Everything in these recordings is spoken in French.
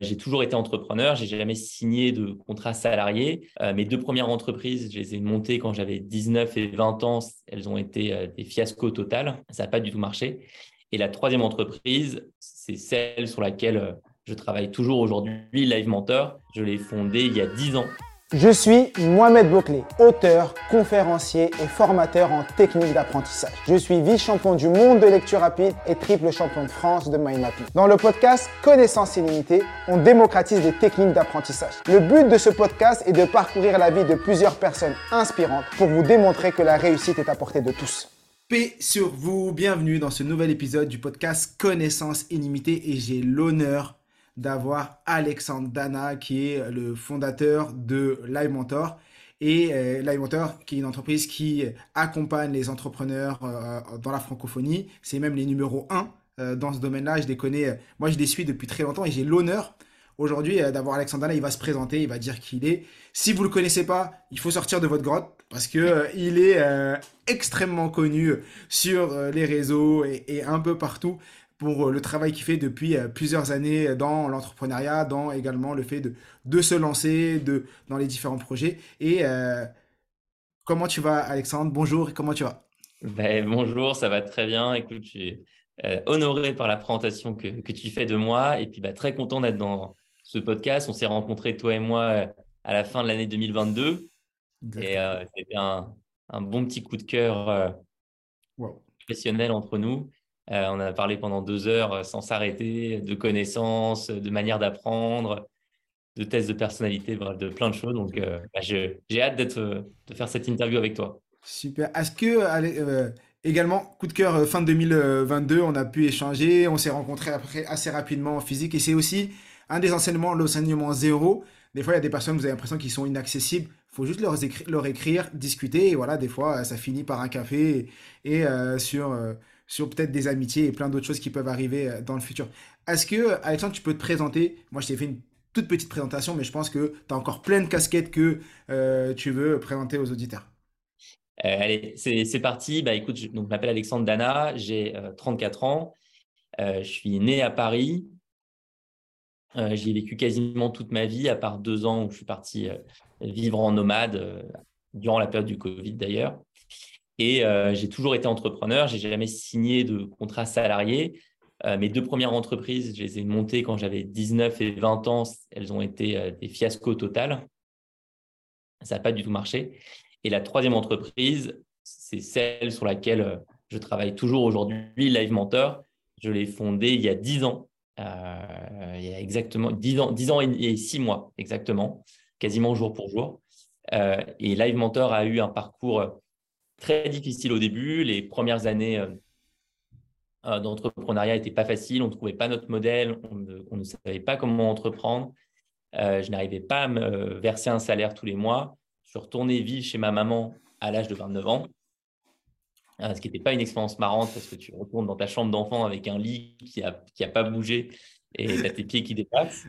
j'ai toujours été entrepreneur, j'ai jamais signé de contrat salarié. Euh, mes deux premières entreprises, je les ai montées quand j'avais 19 et 20 ans. Elles ont été euh, des fiascos total. Ça n'a pas du tout marché. Et la troisième entreprise, c'est celle sur laquelle je travaille toujours aujourd'hui, Live Mentor. Je l'ai fondée il y a 10 ans. Je suis Mohamed Bouclé, auteur, conférencier et formateur en technique d'apprentissage. Je suis vice-champion du monde de lecture rapide et triple champion de France de mind mapping. Dans le podcast Connaissance illimitée, on démocratise les techniques d'apprentissage. Le but de ce podcast est de parcourir la vie de plusieurs personnes inspirantes pour vous démontrer que la réussite est à portée de tous. Paix sur vous, bienvenue dans ce nouvel épisode du podcast Connaissance illimitée et j'ai l'honneur d'avoir Alexandre Dana, qui est le fondateur de Live Mentor. Et euh, Live Mentor, qui est une entreprise qui accompagne les entrepreneurs euh, dans la francophonie. C'est même les numéros 1 euh, dans ce domaine-là. Je les connais, moi je les suis depuis très longtemps et j'ai l'honneur aujourd'hui d'avoir Alexandre Dana. Il va se présenter, il va dire qui il est. Si vous ne le connaissez pas, il faut sortir de votre grotte parce que il est extrêmement connu sur les réseaux et, un peu partout pour euh, le travail qu'il fait depuis euh, plusieurs années dans l'entrepreneuriat, dans également le fait de, de se lancer de, dans les différents projets. Et euh, comment tu vas, Alexandre? Bonjour, comment tu vas? Ben, Bonjour, ça va très bien. Écoute, je suis honoré par la présentation que, que, tu fais de moi et puis bah, très content d'être dans ce podcast. On s'est rencontrés, toi et moi, à la fin de l'année 2022. Et c'était un, un, bon petit coup de cœur professionnel entre nous. Euh, on a parlé pendant deux heures euh, sans s'arrêter de connaissances, de manière d'apprendre, de tests de personnalité, de plein de choses. Donc, euh, bah, j'ai hâte de faire cette interview avec toi. Super. Est-ce que, également, coup de cœur, fin 2022, on a pu échanger, on s'est rencontrés après assez rapidement en physique et c'est aussi un des enseignements, l'enseignement zéro. Des fois, il y a des personnes, vous avez l'impression qu'ils sont inaccessibles. Il faut juste leur, leur, écrire, discuter et voilà, des fois, ça finit par un café et, sur sur peut-être des amitiés et plein d'autres choses qui peuvent arriver euh, dans le futur. Est-ce que, Alexandre, tu peux te présenter? Moi, je t'ai fait une toute petite présentation, mais je pense que tu as encore plein de casquettes que euh, tu veux présenter aux auditeurs. Euh, allez, c'est parti. Bah, écoute, je, donc, m'appelle Alexandre Dana, j'ai 34 ans. je suis né à Paris. J'y ai vécu quasiment toute ma vie, à part deux ans où je suis parti vivre en nomade, durant la période du Covid d'ailleurs. Et euh, j'ai toujours été entrepreneur, j'ai jamais signé de contrat salarié. Euh, mes deux premières entreprises, je les ai montées quand j'avais 19 et 20 ans. Elles ont été euh, des fiascos total. Ça n'a pas du tout marché. Et la troisième entreprise, c'est celle sur laquelle je travaille toujours aujourd'hui, Live Mentor. Je l'ai fondée il y a 10 ans. il y a exactement 10 ans, 10 ans et 6 mois, exactement, quasiment jour pour jour. et Live Mentor a eu un parcours très difficile au début. Les premières années euh, euh, d'entrepreneuriat n'étaient pas faciles. On ne trouvait pas notre modèle. On ne, savait pas comment entreprendre. Euh, je n'arrivais pas à me verser un salaire tous les mois. Je suis retourné vivre chez ma maman à l'âge de 29 ans. ce qui n'était pas une expérience marrante parce que tu retournes dans ta chambre d'enfant avec un lit qui n'a qui a pas bougé et tu tes pieds qui dépassent.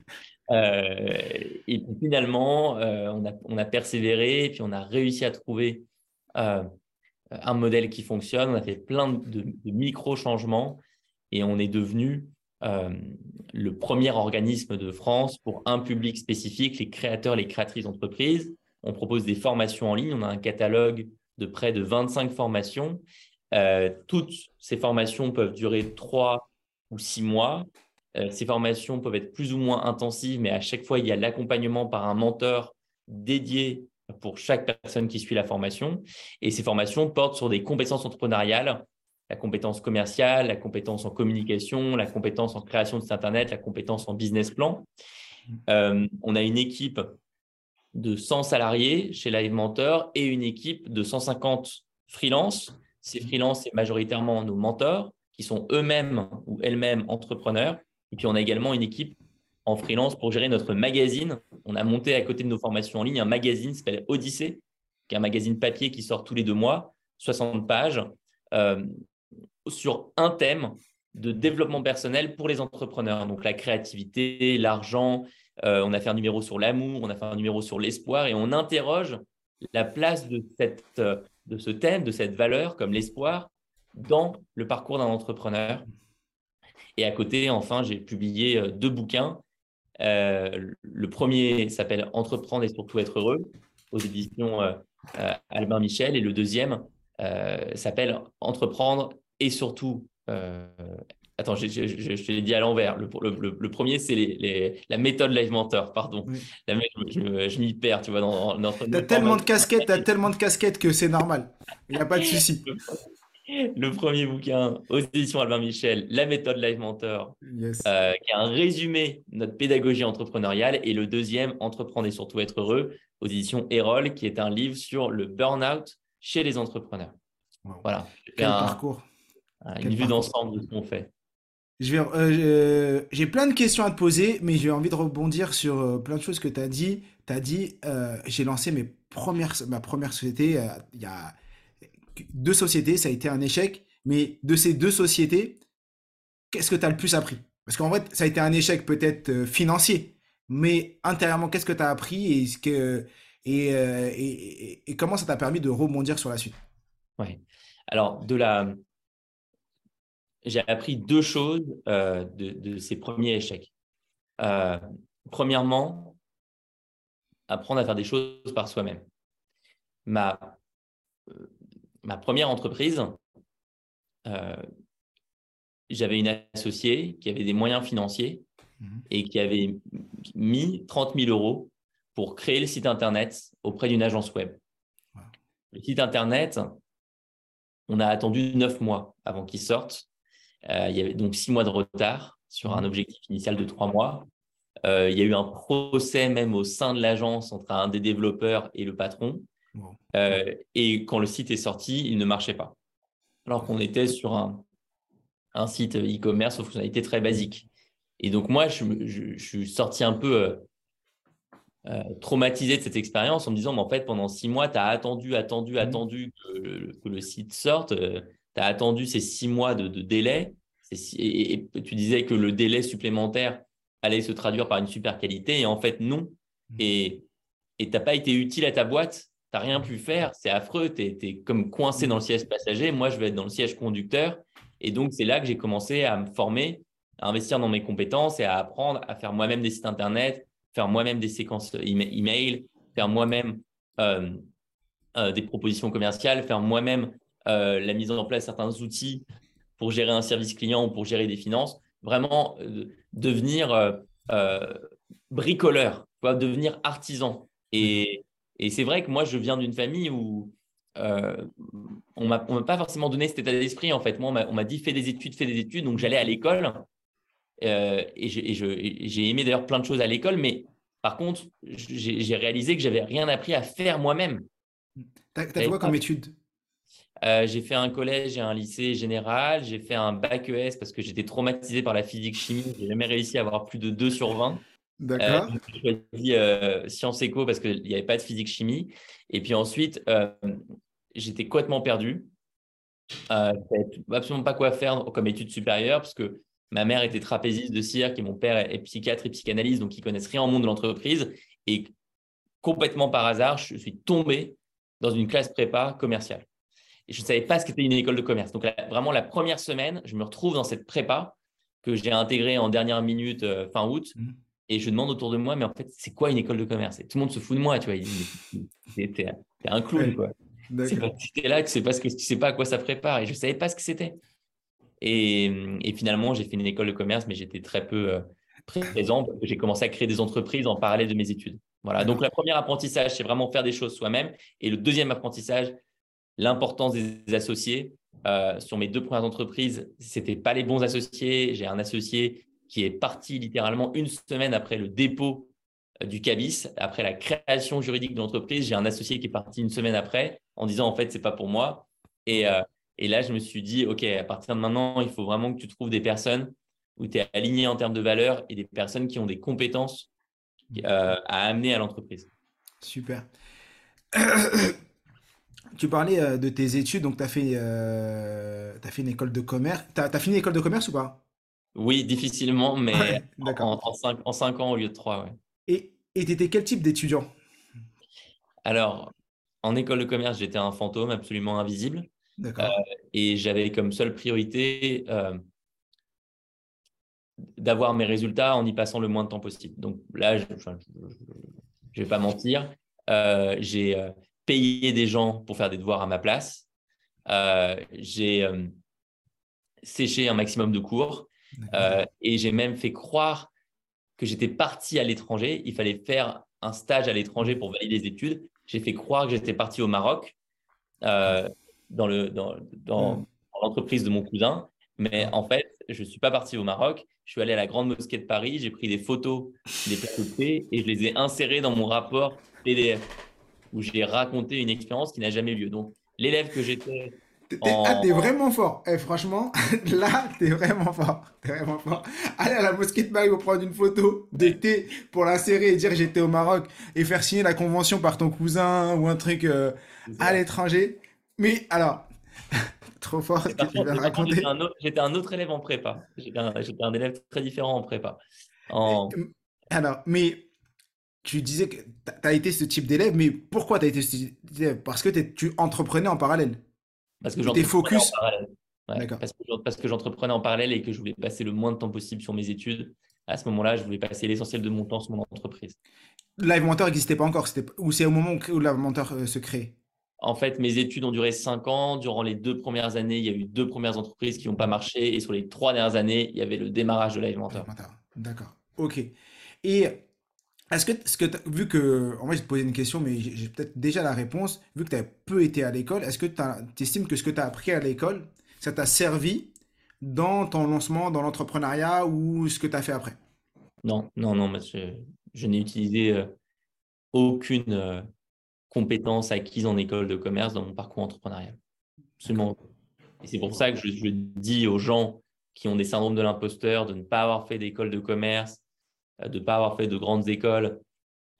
et puis finalement, on, a, on, a, persévéré et puis on a réussi à trouver un modèle qui fonctionne. On a fait plein de, micro-changements et on est devenu euh, le premier organisme de France pour un public spécifique, les créateurs, les créatrices d'entreprises. On propose des formations en ligne. On a un catalogue de près de 25 formations. Euh, toutes ces formations peuvent durer trois ou six mois. Euh, ces formations peuvent être plus ou moins intensives, mais à chaque fois, il y a l'accompagnement par un menteur dédié pour chaque personne qui suit la formation. Et ces formations portent sur des compétences entrepreneuriales, la compétence commerciale, la compétence en communication, la compétence en création de site Internet, la compétence en business plan. Euh, on a une équipe de 100 salariés chez Live Mentor et une équipe de 150 freelances. Ces freelances, c'est majoritairement nos mentors qui sont eux-mêmes ou elles-mêmes entrepreneurs. Et puis, on a également une équipe en freelance pour gérer notre magazine. On a monté à côté de nos formations en ligne un magazine qui s'appelle Odyssée, qui est un magazine papier qui sort tous les deux mois, 60 pages, euh, sur un thème de développement personnel pour les entrepreneurs. Donc la créativité, l'argent, euh, on a fait un numéro sur l'amour, on a fait un numéro sur l'espoir et on interroge la place de, de ce thème, de cette valeur comme l'espoir dans le parcours d'un entrepreneur. Et à côté, enfin, j'ai publié euh, deux bouquins le premier s'appelle Entreprendre et surtout être heureux aux éditions Albin Michel et le deuxième s'appelle Entreprendre et surtout Attends, je, te l'ai dit à l'envers. Le, premier, c'est la méthode Live Mentor, pardon. je, m'y perds, tu vois. Dans, as tellement de casquettes, t'as tellement de casquettes que c'est normal. Il n'y a pas de souci. Le premier bouquin aux éditions Albin Michel, La méthode Live Mentor, euh, qui est un résumé de notre pédagogie entrepreneuriale. Et le deuxième, Entreprendre et surtout être heureux, aux éditions Erol, qui est un livre sur le burn-out chez les entrepreneurs. Voilà. Quel parcours. une vue d'ensemble de ce qu'on fait. Euh, j'ai plein de questions à te poser, mais j'ai envie de rebondir sur euh, plein de choses que tu as dit. Tu as dit, j'ai lancé mes premières, ma première société, il y a deux sociétés, ça a été un échec, mais de ces deux sociétés, qu'est-ce que tu as le plus appris? Parce qu'en fait, ça a été un échec peut-être financier, mais intérieurement, qu'est-ce que tu as appris et, que, et, comment ça t'a permis de rebondir sur la suite? Oui. Alors, de la, j'ai appris deux choses euh, de, ces premiers échecs. Euh, premièrement, apprendre à faire des choses par soi-même. Ma, euh, ma première entreprise, j'avais une associée qui avait des moyens financiers mhm. et qui avait mis 30 000 euros pour créer le site Internet auprès d'une agence web. Le site Internet, on a attendu neuf mois avant qu'il sorte euh, il y avait donc six mois de retard sur un mmh. objectif initial de trois mois. Euh, il y a eu un procès même au sein de l'agence entre un des développeurs et le patron. Euh, et quand le site est sorti, il ne marchait pas. Alors qu'on était sur un, un site e-commerce aux fonctionnalités très basiques. Et donc moi, je, suis sorti un peu traumatisé de cette expérience en me disant, mais en fait, pendant six mois, tu as attendu, attendu, mmh. attendu que le, site sorte tu as attendu ces six mois de, délai et, tu disais que le délai supplémentaire allait se traduire par une super qualité et en fait non. Mmh. Et tu n'as pas été utile à ta boîte, tu n'as rien pu faire, c'est affreux, tu es, comme coincé dans le siège passager, moi je vais être dans le siège conducteur. Et donc c'est là que j'ai commencé à me former, à investir dans mes compétences et à apprendre à faire moi-même des sites internet, faire moi-même des séquences email, faire moi-même euh, euh, des propositions commerciales, faire moi-même euh, la mise en place de certains outils pour gérer un service client ou pour gérer des finances, vraiment devenir bricoleur, devenir artisan. Et, c'est vrai que moi, je viens d'une famille où on ne m'a pas forcément donné cet état d'esprit. En fait, moi, on m'a dit fais des études, fais des études. Donc, j'allais à l'école et j'ai aimé d'ailleurs plein de choses à l'école, mais par contre, j'ai réalisé que j'avais rien appris à faire moi-même. Tu as, fait quoi comme étude? Euh, j'ai fait un collège et un lycée général. J'ai fait un bac ES parce que j'étais traumatisé par la physique-chimie. J'ai jamais réussi à avoir plus de 2 sur 20. D'accord. Euh, j'ai choisi euh, sciences éco parce qu'il n'y avait pas de physique-chimie. Et puis ensuite, j'étais complètement perdu. Euh, absolument pas quoi faire comme études supérieures parce que ma mère était trapéziste de cirque et mon père est psychiatre et psychanalyste, donc ils connaissent rien au monde de l'entreprise. Et complètement par hasard, je suis tombé dans une classe prépa commerciale et je ne savais pas ce qu'était une école de commerce. Donc, vraiment, la première semaine, je me retrouve dans cette prépa que j'ai intégrée en dernière minute euh, fin août. Mmh. Et je demande autour de moi, mais en fait, c'est quoi une école de commerce? Et tout le monde se fout de moi, tu vois. T'es un clown, quoi. es là, tu sais pas ce que tu sais pas à quoi ça prépare. Et je savais pas ce que c'était. Et, et, finalement, j'ai fait une école de commerce, mais j'étais très peu euh, présent parce que j'ai commencé à créer des entreprises en parallèle de mes études. Voilà. Donc, le premier apprentissage, c'est vraiment faire des choses soi-même. Et le deuxième apprentissage, l'importance des associés. Euh, sur mes deux premières entreprises, ce n'étaient pas les bons associés. J'ai un associé qui est parti littéralement une semaine après le dépôt euh, du CABIS, après la création juridique de l'entreprise. J'ai un associé qui est parti une semaine après en disant en fait, ce n'est pas pour moi. Et, euh, et, là, je me suis dit, OK, à partir de maintenant, il faut vraiment que tu trouves des personnes où tu es aligné en termes de valeurs et des personnes qui ont des compétences à amener à l'entreprise. Super. Tu parlais euh, de tes études, donc tu euh, as fait une école de commerce. Tu as, fini l'école de commerce ou pas? Oui, difficilement, mais en, en, cinq, ans au lieu de trois. Ouais. Et tu étais quel type d'étudiant? Alors, en école de commerce, j'étais un fantôme absolument invisible. Euh, et j'avais comme seule priorité d'avoir mes résultats en y passant le moins de temps possible. Donc là, je ne vais pas mentir, euh, j'ai euh, payé des gens pour faire des devoirs à ma place. Euh, j'ai séché un maximum de cours et j'ai même fait croire que j'étais parti à l'étranger. Il fallait faire un stage à l'étranger pour valider les études. J'ai fait croire que j'étais parti au Maroc dans le dans, dans l'entreprise de mon cousin. Mais en fait, je ne suis pas parti au Maroc. Je suis allé à la Grande Mosquée de Paris, j'ai pris des photos des plateaux de thé et je les ai insérées dans mon rapport PDF où j'ai raconté une expérience qui n'a jamais eu lieu. Donc, l'élève que j'étais. En... Ah, t'es vraiment fort. Eh, franchement, là, t'es vraiment fort. T'es vraiment fort. Aller à la mosquée de Paris pour prendre une photo de thé pour l'insérer et dire j'étais au Maroc et faire signer la convention par ton cousin ou un truc euh, à l'étranger. Mais alors, Trop fort ce que tu viens raconter. J'étais un, autre élève en prépa. J'étais un, élève très différent en prépa. En... Alors, mais tu disais que tu as été ce type d'élève, mais pourquoi tu as été ce type d'élève? Parce que tu entreprenais en parallèle. Parce que focus. en parallèle. parce que, parce que j'entreprenais en parallèle et que je voulais passer le moins de temps possible sur mes études. À ce moment-là, je voulais passer l'essentiel de mon temps sur mon entreprise. Live Mentor n'existait pas encore, ou c'est au moment où Live Mentor euh, se crée? En fait, mes études ont duré cinq ans. Durant les deux premières années, il y a eu deux premières entreprises qui n'ont pas marché. Et sur les trois dernières années, il y avait le démarrage de Live D'accord. OK. Et est-ce que, ce que vu que, en vrai, je te posais une question, mais j'ai peut-être déjà la réponse, vu que tu as peu été à l'école, est-ce que tu estimes que ce que tu as appris à l'école, ça t'a servi dans ton lancement, dans l'entrepreneuriat ou ce que tu as fait après? Non, non, non, monsieur. Je n'ai utilisé euh, aucune, euh, compétences acquises en école de commerce dans mon parcours entrepreneurial. Absolument. Et c'est pour ça que je, dis aux gens qui ont des syndromes de l'imposteur de ne pas avoir fait d'école de commerce, de ne pas avoir fait de grandes écoles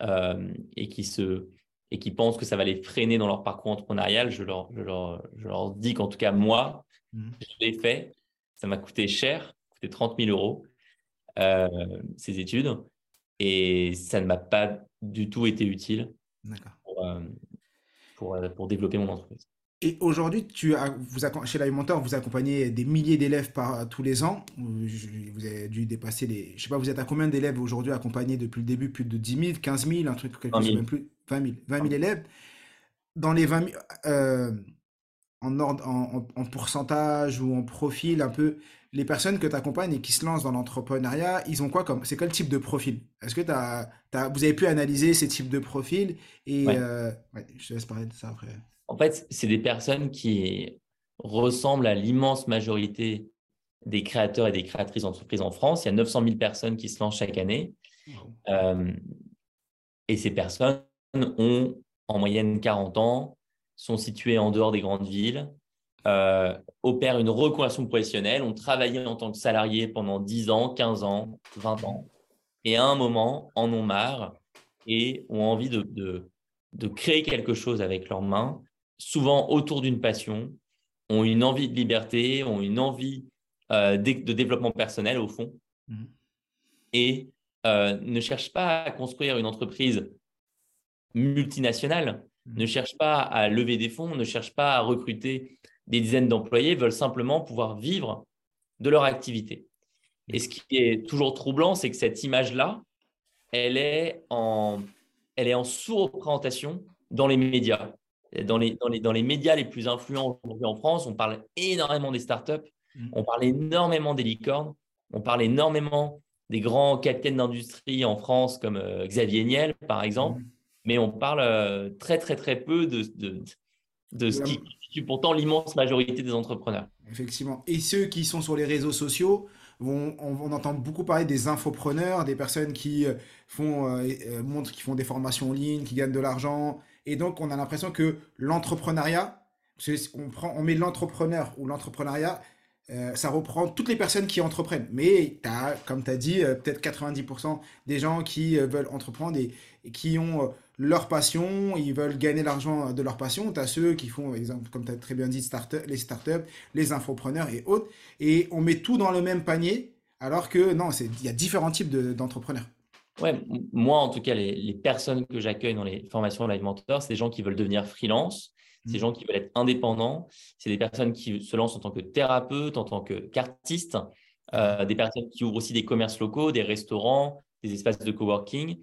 euh, et, qui se, et qui pensent que ça va les freiner dans leur parcours entrepreneurial. Je leur, je leur, je leur dis qu'en tout cas, moi, mmh. je l'ai fait. Ça m'a coûté cher, coûté 30 000 euros, euh, ces études. Et ça ne m'a pas du tout été utile. Euh, pour, euh, pour, développer mon entreprise. Et aujourd'hui, tu as, vous, chez Mentor, vous accompagnez des milliers d'élèves par tous les ans. Vous avez dû dépasser les. Je sais pas, vous êtes à combien d'élèves aujourd'hui accompagnés depuis le début? Plus de 10 000, 15 000, un truc, quelque chose, même plus 20 000. 20 000 élèves. Dans les 20 000, euh, en, ordre, en, en, pourcentage ou en profil, un peu, les personnes que tu accompagnes et qui se lancent dans l'entrepreneuriat, ils ont quoi comme c'est quel type de profil? Est-ce que as, vous avez pu analyser ces types de profils et euh, je te laisse parler de ça après. En fait, c'est des personnes qui ressemblent à l'immense majorité des créateurs et des créatrices d'entreprises en France. Il y a 900 000 personnes qui se lancent chaque année. Euh, et ces personnes ont en moyenne 40 ans, sont situées en dehors des grandes villes, euh, opèrent une reconversion professionnelle, ont travaillé en tant que salarié pendant 10 ans, 15 ans, 20 ans, et à un moment en ont marre et ont envie de, de, créer quelque chose avec leurs mains, souvent autour d'une passion, ont une envie de liberté, ont une envie euh, de, développement personnel au fond, mmh. et euh, ne cherchent pas à construire une entreprise multinationale, mmh. ne cherchent pas à lever des fonds, ne cherchent pas à recruter des dizaines d'employés veulent simplement pouvoir vivre de leur activité. Et ce qui est toujours troublant, c'est que cette image-là, elle est en, elle est en sous-représentation dans les médias. Dans les, dans, les, dans les médias les plus influents aujourd'hui en France, on parle énormément des startups, mmh. on parle énormément des licornes, on parle énormément des grands capitaines d'industrie en France comme euh, Xavier Niel, par exemple, mmh. mais on parle euh, très, très, très peu de, de, de ce qui constitue pourtant l'immense majorité des entrepreneurs. Effectivement. Et ceux qui sont sur les réseaux sociaux, vont, on, entend beaucoup parler des infopreneurs, des personnes qui euh, font, euh, montrent, qui font des formations en ligne, qui gagnent de l'argent. Et donc, on a l'impression que l'entrepreneuriat, on, met l'entrepreneur ou l'entrepreneuriat, ça reprend toutes les personnes qui entreprennent. Mais as, comme tu as dit, peut-être 90% des gens qui veulent entreprendre et qui ont leur passion, ils veulent gagner l'argent de leur passion. Tu as ceux qui font, exemple, comme tu as très bien dit, les startups, les infopreneurs et autres. Et on met tout dans le même panier, alors que non, il y a différents types d'entrepreneurs. Ouais, moi en tout cas, les, personnes que j'accueille dans les formations Live Mentor, c'est des gens qui veulent devenir freelance, c'est des mmh. gens qui veulent être indépendants, c'est des personnes qui se lancent en tant que thérapeute, en tant qu'artiste, des personnes qui ouvrent aussi des commerces locaux, des restaurants, des espaces de coworking.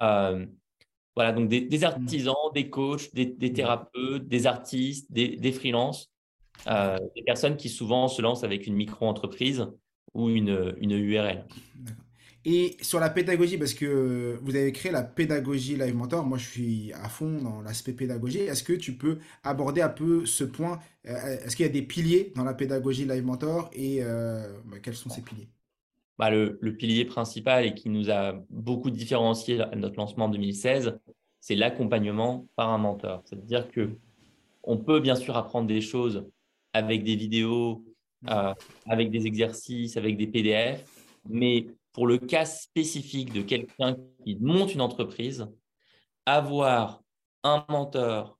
voilà, donc des, mmh. artisans, des coachs, des, mmh. thérapeutes, des artistes, des, des freelances, des personnes qui souvent se lancent avec une micro-entreprise ou une, une URL. Et sur la pédagogie, parce que vous avez créé la pédagogie Live Mentor, moi je suis à fond dans l'aspect pédagogie. Est-ce que tu peux aborder un peu ce point? Euh, Est-ce qu'il y a des piliers dans la pédagogie Live Mentor et euh, bah, quels sont ces piliers? Bah, le, pilier principal et qui nous a beaucoup différencié à notre lancement en 2016, c'est l'accompagnement par un mentor. C'est-à-dire que on peut bien sûr apprendre des choses avec des vidéos, euh, avec des exercices, avec des PDF, mais pour le cas spécifique de quelqu'un qui monte une entreprise, avoir un mentor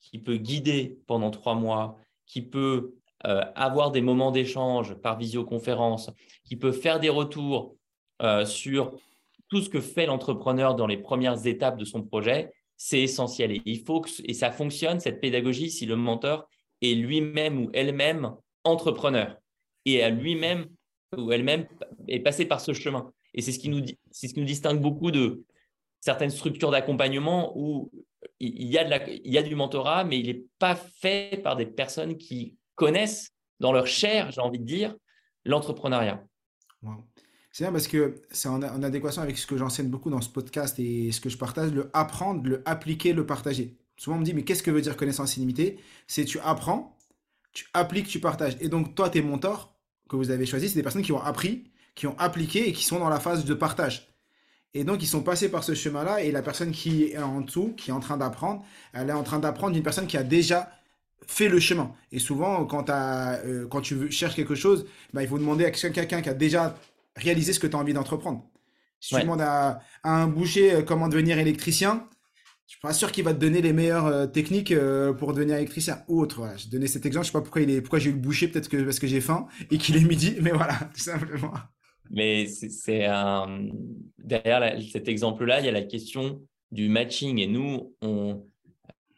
qui peut guider pendant trois mois, qui peut euh, avoir des moments d'échange par visioconférence, qui peut faire des retours euh, sur tout ce que fait l'entrepreneur dans les premières étapes de son projet, c'est essentiel. Et il faut que, et ça fonctionne, cette pédagogie, si le mentor est lui-même ou elle-même entrepreneur et à lui-même ou elle-même est passée par ce chemin. Et c'est ce qui nous, ce qui nous distingue beaucoup de certaines structures d'accompagnement où il y, a de la, il y a du mentorat, mais il n'est pas fait par des personnes qui connaissent dans leur chair, j'ai envie de dire, l'entrepreneuriat. C'est bien parce que c'est en, adéquation avec ce que j'enseigne beaucoup dans ce podcast et ce que je partage, le apprendre, le appliquer, le partager. Souvent on me dit, mais qu'est-ce que veut dire connaissance illimitée? C'est tu apprends, tu appliques, tu partages. Et donc toi, tes mentors, que vous avez choisi, c'est des personnes qui ont appris, qui ont appliqué et qui sont dans la phase de partage. Et donc, ils sont passés par ce chemin-là et la personne qui est en dessous, qui est en train d'apprendre, elle est en train d'apprendre d'une personne qui a déjà fait le chemin. Et souvent, quand, euh, quand tu cherches quelque chose, bah, il faut demander à quelqu'un qui a déjà réalisé ce que tu as envie d'entreprendre. Si tu demandes à, un boucher euh, comment devenir électricien, je suis pas sûr qu'il va te donner les meilleures euh, techniques euh, pour devenir électricien ou autre. Voilà. J'ai donné cet exemple, je sais pas pourquoi il est, pourquoi j'ai eu le boucher, peut-être que parce que j'ai faim et qu'il est midi, mais voilà, tout simplement. Mais c'est derrière cet exemple-là, il y a la question du matching et nous, on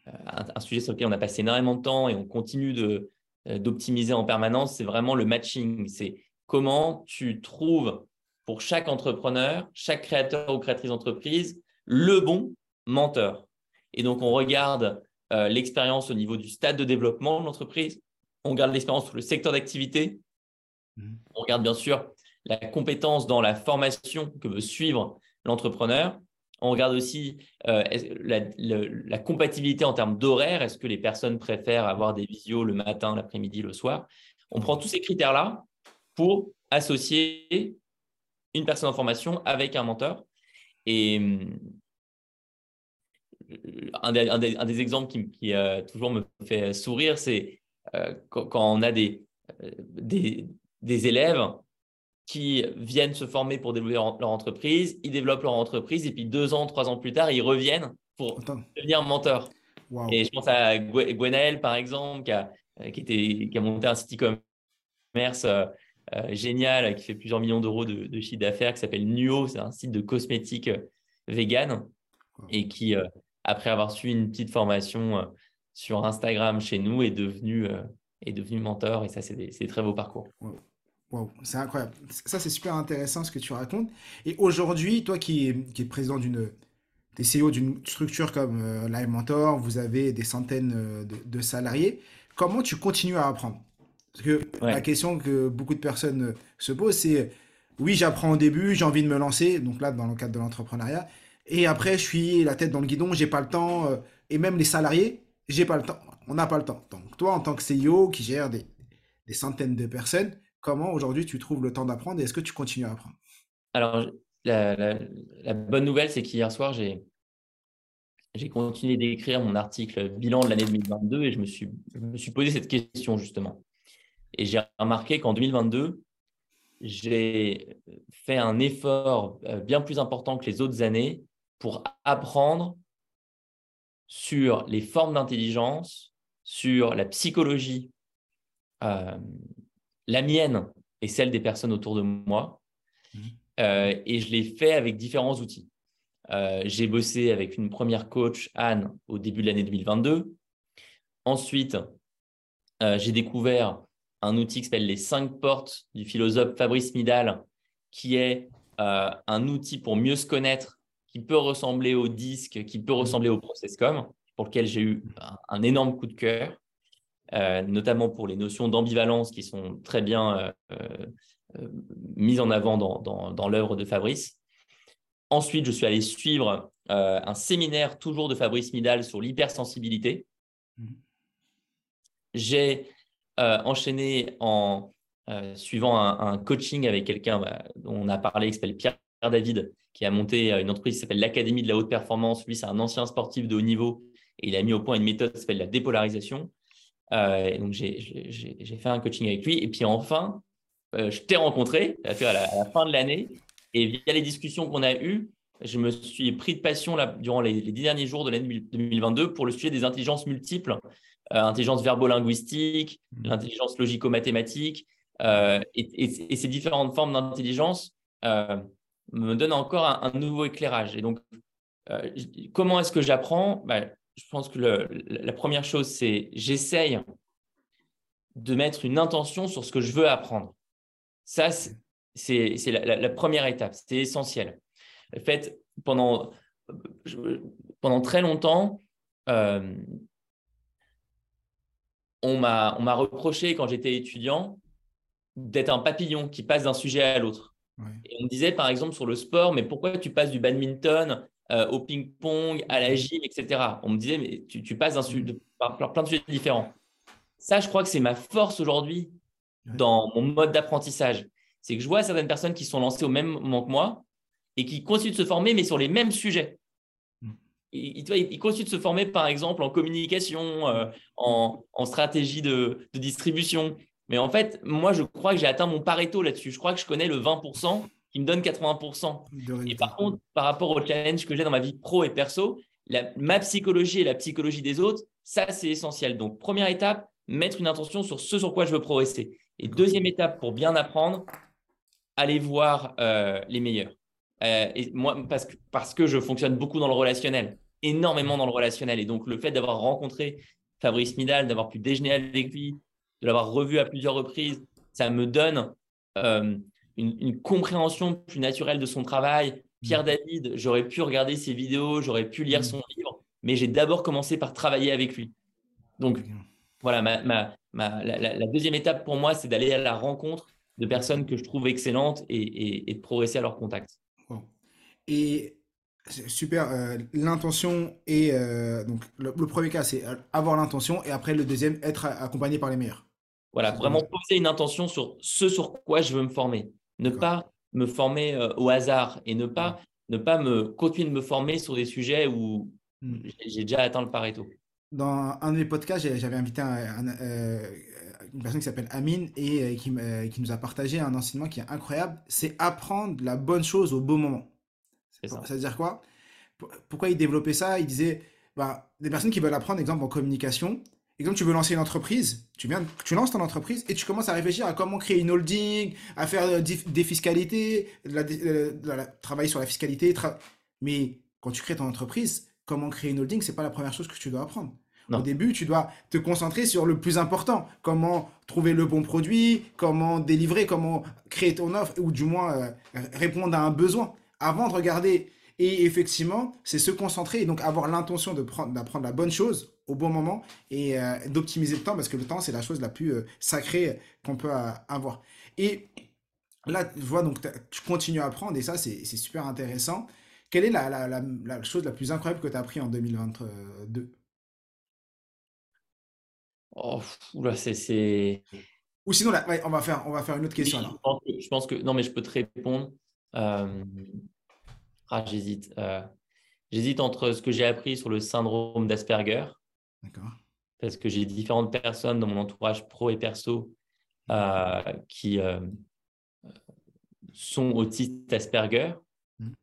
un, sujet sur lequel on a passé énormément de temps et on continue de euh, d'optimiser en permanence, c'est vraiment le matching. C'est comment tu trouves pour chaque entrepreneur, chaque créateur ou créatrice d'entreprise, le bon menteur. Et donc, on regarde euh, l'expérience au niveau du stade de développement de l'entreprise, on regarde l'expérience sur le secteur d'activité, mmh. on regarde bien sûr la compétence dans la formation que veut suivre l'entrepreneur. On regarde aussi euh, la, compatibilité en termes d'horaire. Est-ce que les personnes préfèrent avoir des visios le matin, l'après-midi, le soir? On prend tous ces critères-là pour associer une personne en formation avec un menteur. Et, un des, exemples qui, euh, toujours me fait sourire, c'est euh, quand, on a des, euh, des, élèves qui viennent se former pour développer leur, entreprise, ils développent leur entreprise et puis deux ans, trois ans plus tard, ils reviennent pour devenir mentor. Et je pense à Gwenaël, par exemple, qui a, qui, était, qui a monté un site e-commerce génial, qui fait plusieurs millions d'euros de, de, chiffre d'affaires, qui s'appelle Nuo, c'est un site de cosmétiques vegan, et qui, après avoir suivi une petite formation euh, sur Instagram chez nous, est devenu, euh, est devenu mentor. Et ça, c'est des, très beaux parcours. Wow. c'est incroyable. Ça, c'est super intéressant ce que tu racontes. Et aujourd'hui, toi qui es, qui est président d'une des CEO d'une structure comme euh, Live Mentor, vous avez des centaines de, salariés. Comment tu continues à apprendre? Parce que la question que beaucoup de personnes se posent, c'est oui, j'apprends au début, j'ai envie de me lancer. Donc là, dans le cadre de l'entrepreneuriat, et après, je suis la tête dans le guidon, j'ai pas le temps. Euh, et même les salariés, j'ai pas le temps. On n'a pas le temps. Donc, toi, en tant que CEO qui gère des, centaines de personnes, comment aujourd'hui tu trouves le temps d'apprendre et est-ce que tu continues à apprendre? Alors, la, bonne nouvelle, c'est qu'hier soir, j'ai, j'ai continué d'écrire mon article bilan de l'année 2022 et je me, suis, je me suis posé cette question justement. Et j'ai remarqué qu'en 2022, j'ai fait un effort euh, bien plus important que les autres années pour apprendre sur les formes d'intelligence, sur la psychologie, euh, la mienne et celle des personnes autour de moi. Mmh. Euh, et je l'ai fait avec différents outils. Euh, j'ai bossé avec une première coach, Anne, au début de l'année 2022. Ensuite, j'ai découvert un outil qui s'appelle les cinq portes du philosophe Fabrice Midal, qui est un outil pour mieux se connaître, qui peut ressembler au disque, qui peut ressembler au Processcom, pour lequel j'ai eu un, énorme coup de cœur, notamment pour les notions d'ambivalence qui sont très bien mises en avant dans, dans l'œuvre de Fabrice. Ensuite, je suis allé suivre un séminaire toujours de Fabrice Midal sur l'hypersensibilité. Mmh. J'ai euh, enchaîné en euh, suivant un, coaching avec quelqu'un bah, dont on a parlé, qui s'appelle Pierre David, qui a monté euh, une entreprise qui s'appelle l'Académie de la haute performance. Lui, c'est un ancien sportif de haut niveau et il a mis au point une méthode qui s'appelle la dépolarisation. et donc, j'ai fait un coaching avec lui. Et puis enfin, je t'ai rencontré à la, à la fin de l'année. Et via les discussions qu'on a eues, je me suis pris de passion là, durant les, les dix derniers jours de l'année 2022 pour le sujet des intelligences multiples euh, intelligence verbo-linguistique, mmh. l'intelligence logico-mathématique. Euh, et, ces différentes formes d'intelligence euh, me donnent encore un, nouveau éclairage. Et donc, comment est-ce que j'apprends? Bah, Je pense que la première chose, c'est j'essaye de mettre une intention sur ce que je veux apprendre. Ça, c'est la, première étape, c'est essentiel. En fait, pendant, pendant très longtemps, on m'a reproché quand j'étais étudiant d'être un papillon qui passe d'un sujet à l'autre. Et on me disait par exemple sur le sport, mais pourquoi tu passes du badminton euh, au ping-pong, à la gym, etc. On me disait, mais tu, passes d'un par, plein de sujets différents. Ça, je crois que c'est ma force aujourd'hui dans mon mode d'apprentissage. C'est que je vois certaines personnes qui sont lancées au même moment que moi et qui continuent de se former, mais sur les mêmes sujets il, il, continue de se former, par exemple, en communication, euh, en, stratégie de, distribution. Mais en fait, moi, je crois que j'ai atteint mon Pareto là-dessus. Je crois que je connais le 20% qui me donne 80%. Et par contre, par rapport au challenge que j'ai dans ma vie pro et perso, ma psychologie et la psychologie des autres, ça, c'est essentiel. Donc, première étape, mettre une intention sur ce sur quoi je veux progresser. Et deuxième étape, pour bien apprendre, aller voir euh, les meilleurs. Euh, et moi, parce que, parce que je fonctionne beaucoup dans le relationnel, énormément dans le relationnel. Et donc, le fait d'avoir rencontré Fabrice Midal, d'avoir pu déjeuner avec lui, de l'avoir revu à plusieurs reprises, ça me donne euh, une, compréhension plus naturelle de son travail. Pierre David, j'aurais pu regarder ses vidéos, j'aurais pu lire son livre, mais j'ai d'abord commencé par travailler avec lui. Donc, voilà, ma, la, deuxième étape pour moi, c'est d'aller à la rencontre de personnes que je trouve excellentes et, et de progresser à leur contact. Et super, euh, l'intention et euh, donc le, premier cas, c'est avoir l'intention et après le deuxième, être accompagné par les meilleurs. Voilà, vraiment poser une intention sur ce sur quoi je veux me former. Ne pas me former euh, au hasard et ne pas, ne pas me continuer de me former sur des sujets où hmm. j'ai déjà atteint le Pareto. Dans un de mes podcasts, j'avais invité une personne qui s'appelle Amine et qui, qui nous a partagé un enseignement qui est incroyable. C'est apprendre la bonne chose au bon moment. Ça. veut dire quoi? Pourquoi il développait ça? Il disait, bah, des personnes qui veulent apprendre, exemple en communication, exemple tu veux lancer une entreprise, tu, viens, tu lances ton entreprise et tu commences à réfléchir à comment créer une holding, à faire euh, des fiscalités, travailler sur la fiscalité. Mais quand tu crées ton entreprise, comment créer une holding, c'est pas la première chose que tu dois apprendre. Au début, tu dois te concentrer sur le plus important. Comment trouver le bon produit, comment délivrer, comment créer ton offre, ou du moins euh, répondre à un besoin avant de regarder. Et effectivement, c'est se concentrer et donc avoir l'intention d'apprendre la bonne chose au bon moment et euh, d'optimiser le temps parce que le temps, c'est la chose la plus euh, sacrée qu'on peut euh, avoir. Et là, je vois, donc tu continues à apprendre et ça, c'est super intéressant. Quelle est la, la, chose la plus incroyable que tu as appris en 2022 Oh, là, c'est. Ou sinon, on, va faire, on va faire une autre question. je pense que. Non, mais je peux te répondre. Euh, ah, j'hésite. Euh, j'hésite entre ce que j'ai appris sur le syndrome d'Asperger. Parce que j'ai différentes personnes dans mon entourage pro et perso euh, qui sont autistes Asperger. Mmh.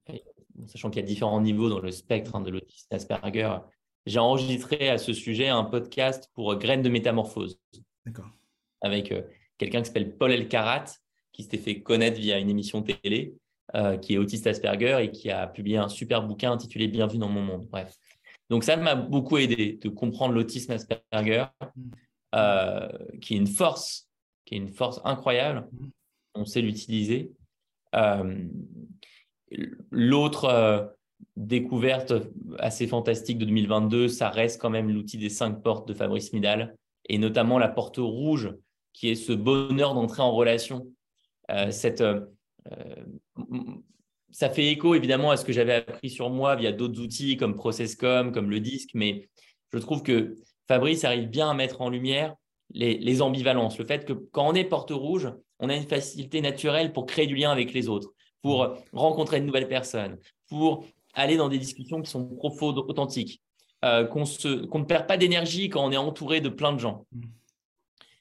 sachant qu'il y a différents niveaux dans le spectre hein, de l'autisme Asperger. J'ai enregistré à ce sujet un podcast pour Graines de métamorphose. Avec quelqu'un qui s'appelle Paul Elkarat, qui s'était fait connaître via une émission télé euh, qui est autiste Asperger et qui a publié un super bouquin intitulé Bienvenue dans mon monde. Bref. Donc ça m'a beaucoup aidé de comprendre l'autisme Asperger, mm. euh, qui est une force qui est une force incroyable. Mmh. On sait l'utiliser. Euh, l'autre euh, découverte assez fantastique de 2022, ça reste quand même l'outil des cinq portes de Fabrice Midal, et notamment la porte rouge, qui est ce bonheur d'entrer en relation. Cette, ça fait écho évidemment à ce que j'avais appris sur moi via d'autres outils comme ProcessCom, comme le disque, mais je trouve que Fabrice arrive bien à mettre en lumière les, ambivalences, le fait que quand on est porte rouge, on a une facilité naturelle pour créer du lien avec les autres, pour rencontrer de nouvelles personnes, pour aller dans des discussions qui sont profondes, authentiques, euh, qu'on ne perd pas d'énergie quand on est entouré de plein de gens. Mm.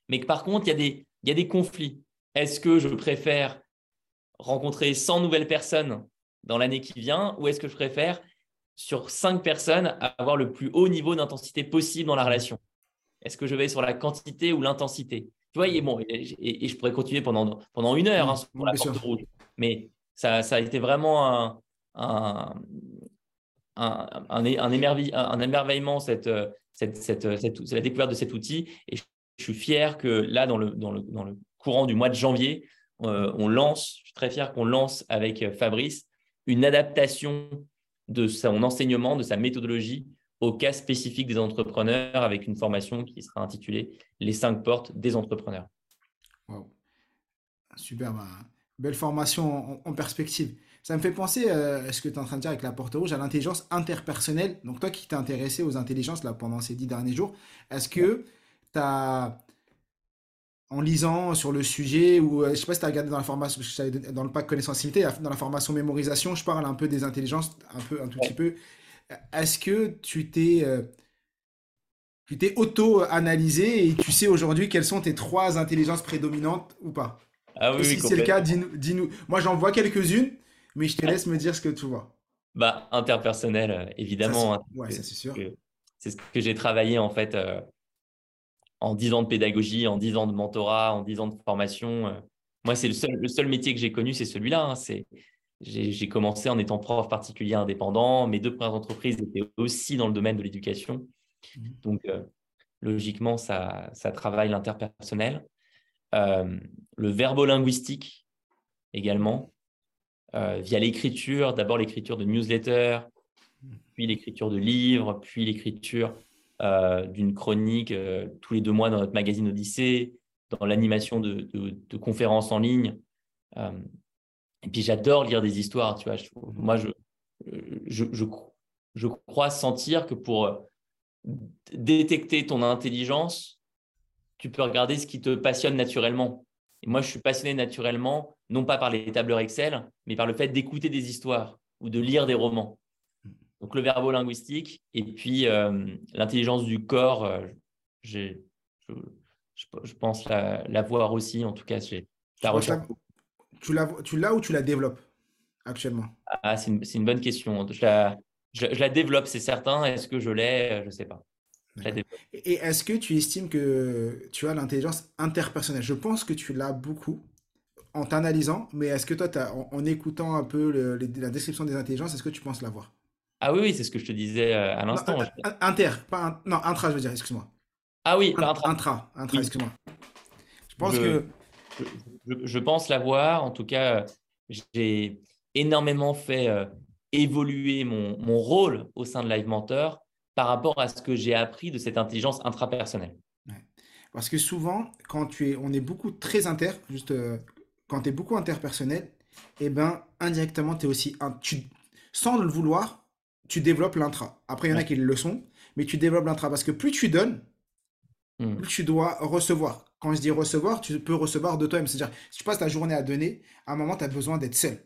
Mais que par contre, il y, y a des conflits. Est-ce que je préfère rencontrer 100 nouvelles personnes dans l'année qui vient ou est-ce que je préfère, sur 5 personnes, avoir le plus haut niveau d'intensité possible dans la relation? Est-ce que je vais sur la quantité ou l'intensité? Tu vois, et, bon, et, je pourrais continuer pendant, pendant une heure hein, sur la porte rouge. Mais ça, ça, a été vraiment un, un, un, un, émerveillement, cette, cette, cette, cette, la découverte de cet outil. Et je suis fier que là, dans le, dans le, dans le courant du mois de janvier, on lance, je suis très fier qu'on lance avec euh, Fabrice une adaptation de son enseignement, de sa méthodologie au cas spécifique des entrepreneurs avec une formation qui sera intitulée Les cinq portes des entrepreneurs. Wow. Super, belle formation en, perspective. Ça me fait penser euh, à ce que tu es en train de dire avec la porte rouge, à l'intelligence interpersonnelle. Donc toi qui t'es intéressé aux intelligences là, pendant ces dix derniers jours, est-ce que tu as en lisant sur le sujet, ou euh, je sais pas si tu as regardé dans la formation, dans le pack connaissance limitée, dans la formation mémorisation, je parle un peu des intelligences, un, peu, un tout petit peu. Est-ce que tu t'es euh, tu t'es auto-analysé et tu sais aujourd'hui quelles sont tes trois intelligences prédominantes ou pas? Ah oui, Si c'est le cas, dis-nous. Moi, j'en vois quelques-unes, mais je te laisse me dire ce que tu vois. Bah, interpersonnel, euh, évidemment. Hein, ouais, ça c'est sûr. C'est ce que j'ai travaillé en fait en 10 ans de pédagogie, en 10 ans de mentorat, en 10 ans de formation. Euh, moi, c'est le seul, le seul métier que j'ai connu, c'est celui-là. Hein. C'est, j'ai, commencé en étant prof particulier indépendant. Mes deux premières entreprises étaient aussi dans le domaine de l'éducation. Mmh. Donc, euh, logiquement, ça, ça travaille l'interpersonnel. Euh, le verbo-linguistique également, via l'écriture, d'abord l'écriture de newsletters, mmh. puis l'écriture de livres, puis l'écriture euh, d'une chronique euh, tous les deux mois dans notre magazine Odyssée, dans l'animation de, conférences en ligne. Euh, et puis j'adore lire des histoires, tu vois. moi, je, je, je, crois sentir que pour détecter ton intelligence, tu peux regarder ce qui te passionne naturellement. Et moi, je suis passionné naturellement, non pas par les tableurs Excel, mais par le fait d'écouter des histoires ou de lire des romans. Donc le verbo-linguistique et puis euh, l'intelligence du corps, euh, je, je, pense la, voir aussi. En tout cas, j'ai la recherche. Tu l'as ou tu la développes actuellement? Ah, C'est une, bonne question. Je la, je, la développe, c'est certain. Est-ce que je l'ai? Je ne sais pas. Et est-ce que tu estimes que tu as l'intelligence interpersonnelle? Je pense que tu l'as beaucoup en t'analysant, mais est-ce que toi, en, écoutant un peu la description des intelligences, est-ce que tu penses l'avoir? Ah oui, c'est ce que je te disais euh, à l'instant. Inter, pas non, intra, je veux dire, excuse-moi. Ah oui, intra. Intra, intra excuse-moi. Je pense que. Je, pense l'avoir. En tout cas, j'ai énormément fait euh, évoluer mon, mon, rôle au sein de Live Mentor par rapport à ce que j'ai appris de cette intelligence intrapersonnelle. Parce que souvent, quand tu es, on est beaucoup très inter, juste euh, quand tu es beaucoup interpersonnel, eh ben, indirectement, es aussi un, tu, sans le vouloir, tu développes l'intra. Après, il y en a qui le sont, mais tu développes l'intra parce que plus tu donnes, hmm. plus tu dois recevoir. Quand je dis recevoir, tu peux recevoir de toi-même. C'est-à-dire, si tu passes ta journée à donner, à un moment, tu as besoin d'être seul.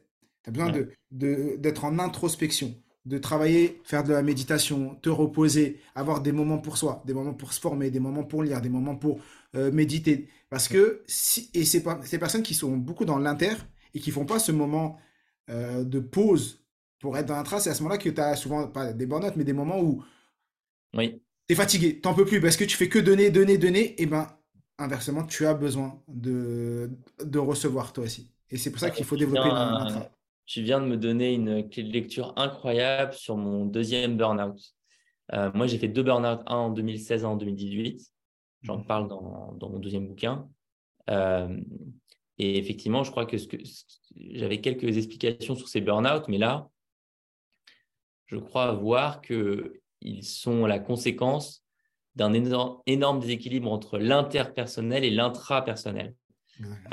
Tu as besoin de, d'être en introspection, de travailler, faire de la méditation, te reposer, avoir des moments pour soi, des moments pour se former, des moments pour lire, des moments pour euh, méditer. Parce que, si, et ces, ces personnes qui sont beaucoup dans l'inter et qui font pas ce moment euh, de pause pour être dans un trace, c'est à ce moment-là que tu as souvent, pas des burn mais des moments où oui. tu es fatigué, tu n'en peux plus parce que tu fais que donner, donner, donner. Et ben inversement, tu as besoin de, de recevoir toi aussi. Et c'est pour ça qu'il faut développer un, Tu viens de me donner une clé de lecture incroyable sur mon deuxième burn-out. Euh, moi, j'ai fait deux burn-out, un en 2016 et un en 2018. J'en mmh. parle dans, dans, mon deuxième bouquin. et effectivement, je crois que, que j'avais quelques explications sur ces burn-out, mais là, je crois voir qu'ils sont la conséquence d'un énorme, déséquilibre entre l'interpersonnel et l'intrapersonnel.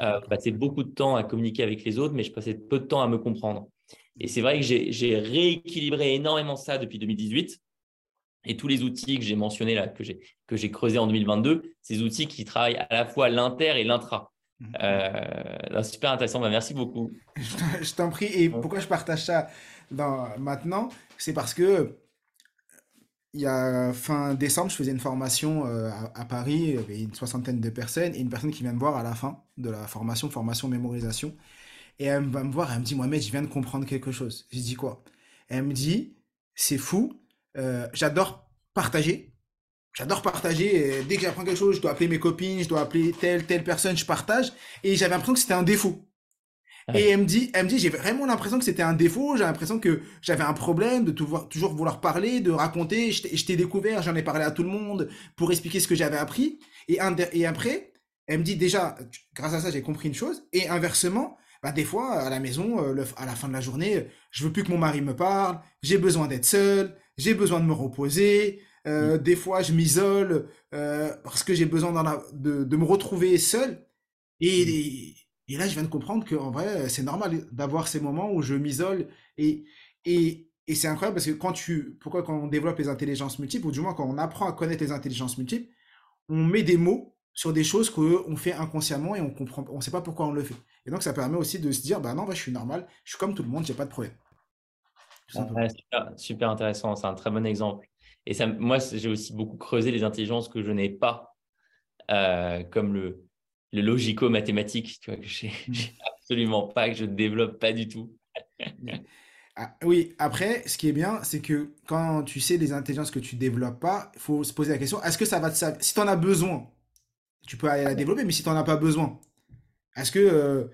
Euh, je passais beaucoup de temps à communiquer avec les autres, mais je passais peu de temps à me comprendre. Et c'est vrai que j'ai rééquilibré énormément ça depuis 2018. Et tous les outils que j'ai mentionnés là, que j'ai creusés en 2022, ces outils qui travaillent à la fois l'inter et l'intra. Mhm. Euh, super intéressant, bah, merci beaucoup. je t'en prie. Et pourquoi je partage ça dans, maintenant? C'est parce que il y a fin décembre, je faisais une formation euh, à, Paris, il y avait une soixantaine de personnes, et une personne qui vient me voir à la fin de la formation, formation mémorisation, et elle va me voir, elle me dit, Mohamed, je viens de comprendre quelque chose. Je dis quoi? Elle me dit, c'est fou, euh, j'adore partager, j'adore partager, dès que j'apprends quelque chose, je dois appeler mes copines, je dois appeler telle, telle personne, je partage, et j'avais l'impression que c'était un défaut. Et elle me dit, elle me dit, j'ai vraiment l'impression que c'était un défaut. J'ai l'impression que j'avais un problème de toujours, toujours vouloir parler, de raconter. Je t'ai découvert, j'en ai parlé à tout le monde pour expliquer ce que j'avais appris. Et, et après, elle me dit déjà, grâce à ça, j'ai compris une chose. Et inversement, bah, des fois, à la maison, euh, à la fin de la journée, je veux plus que mon mari me parle. J'ai besoin d'être seul. J'ai besoin de me reposer. Euh, Des fois, je m'isole euh, parce que j'ai besoin de, de, me retrouver seul. Et, et là, je viens de comprendre qu'en vrai, c'est normal d'avoir ces moments où je m'isole. Et, et, et c'est incroyable parce que quand tu, pourquoi quand on développe les intelligences multiples, ou du moins quand on apprend à connaître les intelligences multiples, on met des mots sur des choses qu'on fait inconsciemment et on comprend, on sait pas pourquoi on le fait. Et donc, ça permet aussi de se dire, bah non, bah, je suis normal, je suis comme tout le monde, j'ai pas de problème. super, super, intéressant, c'est un très bon exemple. Et ça, moi, j'ai aussi beaucoup creusé les intelligences que je n'ai pas, euh, comme le, le logico-mathématique, tu vois, que j'ai mmh. absolument pas, que je ne développe pas du tout. Ah, oui, après, ce qui est bien, c'est que quand tu sais les intelligences que tu développes pas, il faut se poser la question, est-ce que ça va te servir Si tu en as besoin, tu peux aller la développer, mais si tu n'en as pas besoin, est-ce que euh,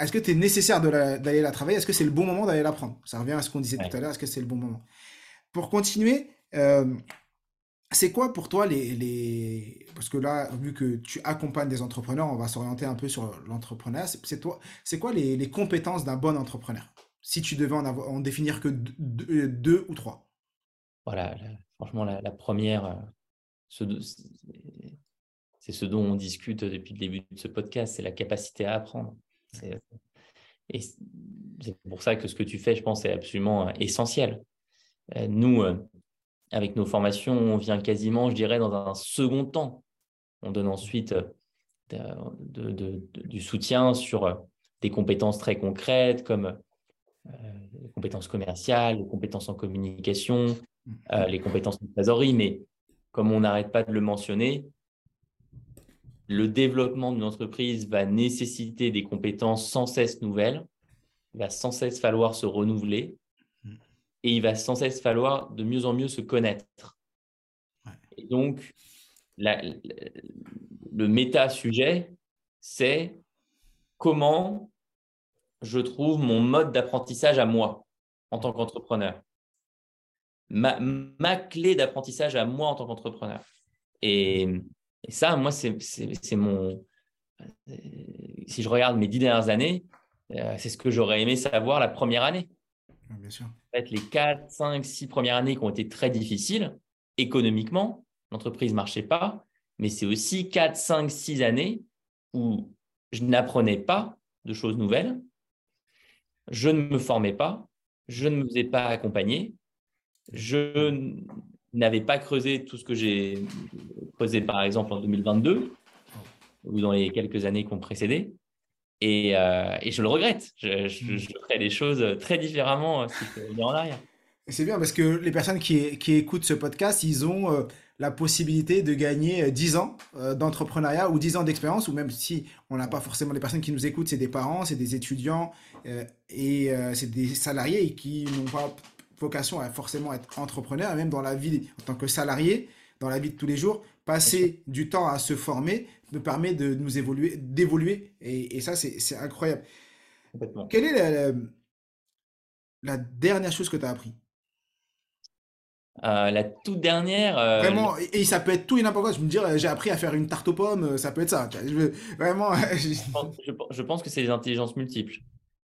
est-ce que tu es nécessaire d'aller la, travailler Est-ce que c'est le bon moment d'aller l'apprendre? Ça revient à ce qu'on disait tout à l'heure, est-ce que c'est le bon moment? Pour continuer, euh, c'est quoi pour toi les, Parce que là, vu que tu accompagnes des entrepreneurs, on va s'orienter un peu sur l'entrepreneuriat. C'est toi, c'est quoi les, compétences d'un bon entrepreneur? Si tu devais en, en définir que deux, ou trois. Voilà, franchement, la, première, euh, c'est ce dont on discute depuis le début de ce podcast, c'est la capacité à apprendre. Et c'est pour ça que ce que tu fais, je pense, est absolument euh, essentiel. Euh, nous, avec nos formations, on vient quasiment, je dirais, dans un second temps. On donne ensuite euh, du soutien sur euh, des compétences très concrètes comme euh, les compétences commerciales, les compétences en communication, les compétences en trésorerie. Mais comme on n'arrête pas de le mentionner, le développement d'une entreprise va nécessiter des compétences sans cesse nouvelles. Il va sans cesse falloir se renouveler et il va sans cesse falloir de mieux en mieux se connaître. Et donc, le méta-sujet, c'est comment je trouve mon mode d'apprentissage à moi en tant qu'entrepreneur. Ma, clé d'apprentissage à moi en tant qu'entrepreneur. Et, ça, moi, c'est mon... Si je regarde mes dix dernières années, euh, c'est ce que j'aurais aimé savoir la première année. Bien sûr. les 4, 5, 6 premières années qui ont été très difficiles économiquement, l'entreprise ne marchait pas, mais c'est aussi 4, 5, 6 années où je n'apprenais pas de choses nouvelles, je ne me formais pas, je ne me faisais pas accompagner, je n'avais pas creusé tout ce que j'ai creusé par exemple en 2022 ou dans les quelques années qui ont précédé. Euh, et, je le regrette. Je, je, hmm. ferais les choses très différemment euh, si je en arrière. C'est bien parce que les personnes qui, qui, écoutent ce podcast, ils ont euh, la possibilité de gagner 10 ans d'entrepreneuriat ou 10 ans d'expérience, ou même si on n'a pas forcément les personnes qui nous écoutent, c'est des parents, c'est des étudiants et c'est des salariés qui n'ont pas vocation à forcément être entrepreneurs, même dans la vie en tant que salarié, dans la vie de tous les jours, passer du temps à se former me permet de nous évoluer, d'évoluer. Et, ça, c'est incroyable. Quelle est la, dernière chose que tu as appris? Euh, la toute dernière. Euh, vraiment, et, ça peut être tout et n'importe quoi. Je me dire, j'ai appris à faire une tarte aux pommes, ça peut être ça. vraiment. je, pense, que c'est les intelligences multiples.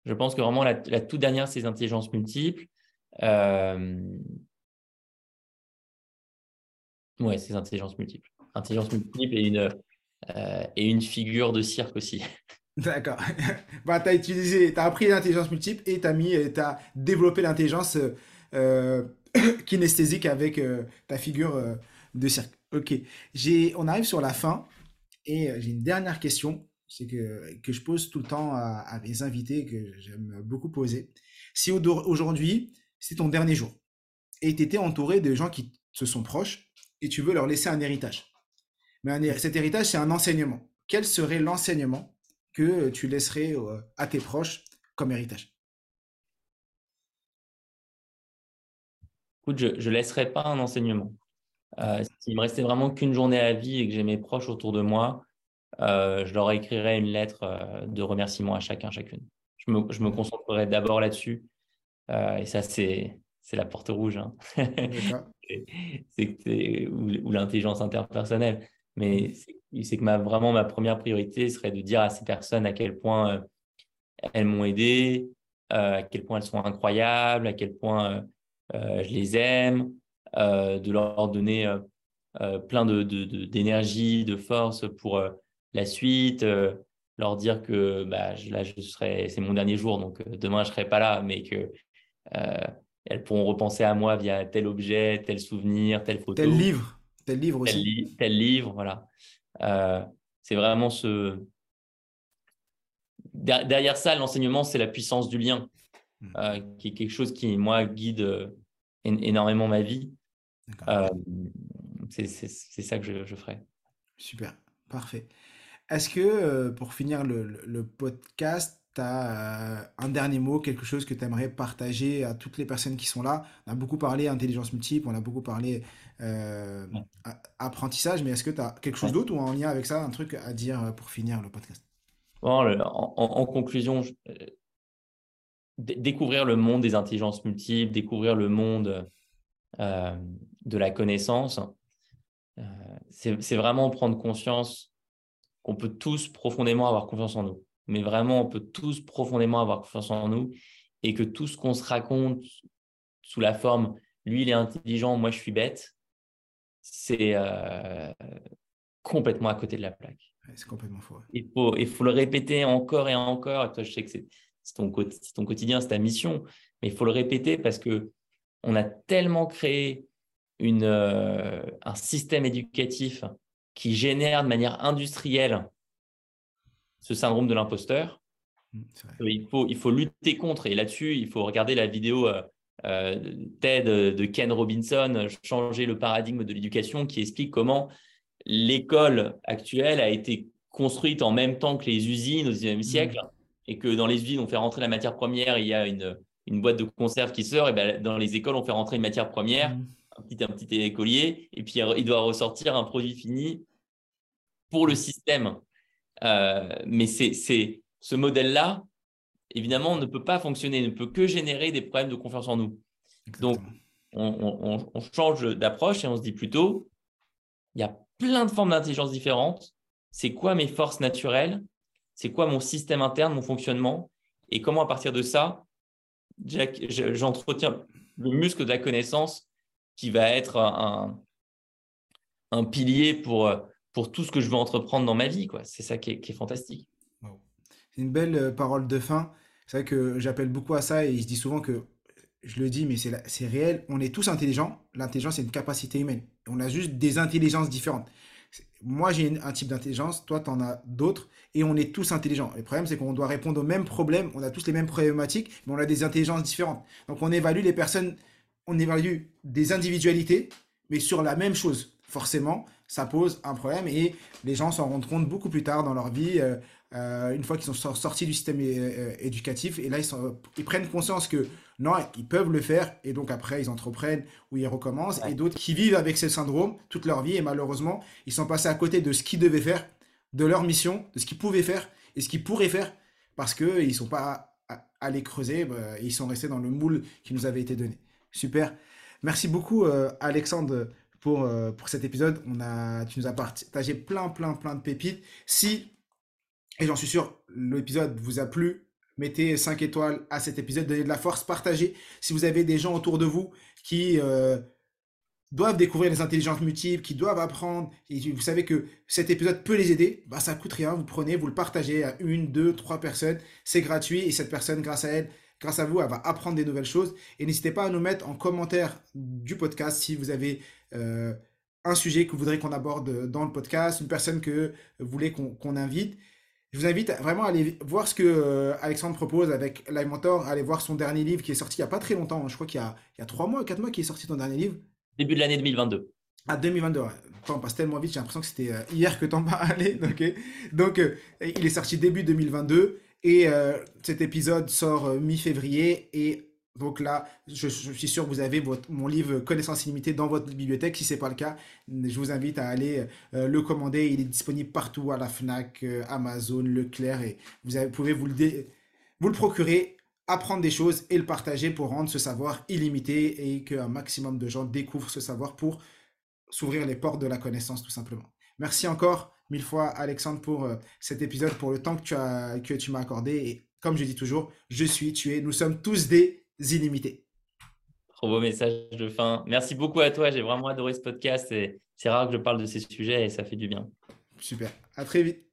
Je pense que vraiment la, toute dernière, c'est les intelligences multiples. Euh... Ouais, c'est les intelligences multiples. Intelligence multiple et une, et une figure de cirque aussi. D'accord. bah, tu as utilisé, tu appris l'intelligence multiple et tu as tu as développé l'intelligence kinesthésique avec euh, ta figure euh, de cirque. Ok, on arrive sur la fin et euh, j'ai une dernière question c'est que, que je pose tout le temps à, mes invités que j'aime beaucoup poser. Si aujourd'hui, c'est ton dernier jour et tu étais entouré de gens qui te sont proches et tu veux leur laisser un héritage. Mais cet héritage, c'est un enseignement. Quel serait l'enseignement que tu laisserais à tes proches comme héritage? Je ne laisserai pas un enseignement. Euh, S'il me restait vraiment qu'une journée à vie et que j'ai mes proches autour de moi, euh, je leur écrirais une lettre euh, de remerciement à chacun, chacune. Je me, je me concentrerai d'abord là-dessus. Euh, et ça, c'est la porte rouge. Hein. c'est ou, l'intelligence interpersonnelle. Mais c'est que ma, vraiment ma première priorité serait de dire à ces personnes à quel point elles m'ont aidé, à quel point elles sont incroyables, à quel point euh, je les aime, euh, de leur donner euh, plein d'énergie, de, de, force pour la suite, leur dire que bah, là, je serai, c'est mon dernier jour, donc demain, je ne serai pas là, mais que elles pourront repenser à moi via tel objet, tel souvenir, telle photo. Tel livre, tel livre aussi. Tel, livre, voilà. c'est vraiment ce. Derrière ça, l'enseignement, c'est la puissance du lien. Mmh. Euh, qui est quelque chose qui, moi, guide euh, énormément ma vie. Euh, c'est ça que je, je, ferai. Super, parfait. Est-ce que, pour finir le, podcast, tu as un dernier mot, quelque chose que tu aimerais partager à toutes les personnes qui sont là? On a beaucoup parlé intelligence multiple, on a beaucoup parlé apprentissage, mais est-ce que tu as quelque chose d'autre ou en lien avec ça, un truc à dire pour finir le podcast? En, en, conclusion, découvrir le monde des intelligences multiples, découvrir le monde euh, de la connaissance, euh, c'est vraiment prendre conscience qu'on peut tous profondément avoir confiance en nous. Mais vraiment, on peut tous profondément avoir confiance en nous et que tout ce qu'on se raconte sous la forme lui, il est intelligent, moi, je suis bête, c'est euh, complètement à côté de la plaque. c'est complètement faux. Il faut, il faut le répéter encore et encore. Et toi, je sais que c'est ton, ton, quotidien, c'est ta mission. Mais il faut le répéter parce que on a tellement créé une, euh, un système éducatif qui génère de manière industrielle ce syndrome de l'imposteur. Mmh, il faut, il faut lutter contre. Et là-dessus, il faut regarder la vidéo euh, TED de Ken Robinson, Changer le paradigme de l'éducation, qui explique comment l'école actuelle a été construite en même temps que les usines au XIXe mmh. siècle et que dans les usines, on fait rentrer la matière première, il y a une, une boîte de conserve qui sort, et ben, dans les écoles, on fait rentrer une matière première, mmh. un, petit, un petit écolier, et puis il doit ressortir un produit fini pour le système. Euh, mais c'est ce modèle-là, évidemment, on ne peut pas fonctionner, ne peut que générer des problèmes de confiance en nous. Donc, on, on change d'approche et on se dit plutôt, il y a plein de formes d'intelligence différentes. C'est quoi mes forces naturelles? C'est quoi mon système interne, mon fonctionnement, et comment à partir de ça, j'entretiens le muscle de la connaissance qui va être un, un pilier pour, pour tout ce que je veux entreprendre dans ma vie. C'est ça qui est, fantastique. C'est une belle euh, parole de fin. C'est vrai que j'appelle beaucoup à ça et il se dit souvent que, je le dis, mais c'est réel, on est tous intelligents. L'intelligence, c'est une capacité humaine. On a juste des intelligences différentes moi j'ai un type d'intelligence, toi tu en as d'autres, et on est tous intelligents. Le problème c'est qu'on doit répondre aux mêmes problèmes, on a tous les mêmes problématiques, mais on a des intelligences différentes. Donc on évalue les personnes, on évalue des individualités, mais sur la même chose. Forcément, ça pose un problème et les gens s'en rendent compte beaucoup plus tard dans leur vie. Euh, euh, une fois qu'ils sont sortis du système euh, éducatif, et là, ils, prennent conscience que non, ils peuvent le faire, et donc après, ils entreprennent ou ils recommencent, et d'autres qui vivent avec ce syndrome toute leur vie, et malheureusement, ils sont passés à côté de ce qu'ils devaient faire, de leur mission, de ce qu'ils pouvaient faire, et ce qu'ils pourraient faire, parce qu'ils ne sont pas allés creuser, bah, ils sont restés dans le moule qui nous avait été donné. Super. Merci beaucoup, Alexandre, pour, pour cet épisode. On a, tu nous as partagé plein, plein, plein de pépites. Si, et j'en suis sûr, l'épisode vous a plu, mettez 5 étoiles à cet épisode, donnez de la force, partagez. Si vous avez des gens autour de vous qui doivent découvrir les intelligences multiples, qui doivent apprendre, et vous savez que cet épisode peut les aider, bah ça coûte rien, vous prenez, vous le partagez à une, deux, trois personnes, c'est gratuit, et cette personne, grâce à elle, grâce à vous, elle va apprendre des nouvelles choses. Et n'hésitez pas à nous mettre en commentaire du podcast si vous avez euh, un sujet que vous voudrez qu'on aborde dans le podcast, une personne que vous voulez qu'on invite. Je vous invite vraiment à aller voir ce que euh, Alexandre propose avec Live Mentor, aller voir son dernier livre qui est sorti il n'y a pas très longtemps, je crois qu'il y, y a, trois mois, quatre mois qui est sorti ton dernier livre. Début de l'année 2022. Ah, 2022, ouais. Le temps passe tellement vite, j'ai l'impression que c'était euh, hier que t'en parlais. Okay. Donc, euh, il est sorti début 2022 et cet épisode sort mi-février. Et donc là, je, suis sûr que vous avez mon livre Connaissance illimitée dans votre bibliothèque. Si ce n'est pas le cas, je vous invite à aller le commander. Il est disponible partout à la Fnac, Amazon, Leclerc. Et vous, pouvez vous le, procurer apprendre des choses et le partager pour rendre ce savoir illimité et qu'un maximum de gens découvrent ce savoir pour s'ouvrir les portes de la connaissance tout simplement. Merci encore mille fois Alexandre pour euh, cet épisode, pour le temps que tu, que tu m'as accordé et comme je dis toujours, je suis, tu es, nous sommes tous des illimités. Trop beau message de fin. Merci beaucoup à toi, j'ai vraiment adoré ce podcast et c'est rare que je parle de ces sujets et ça fait du bien. Super, à très vite.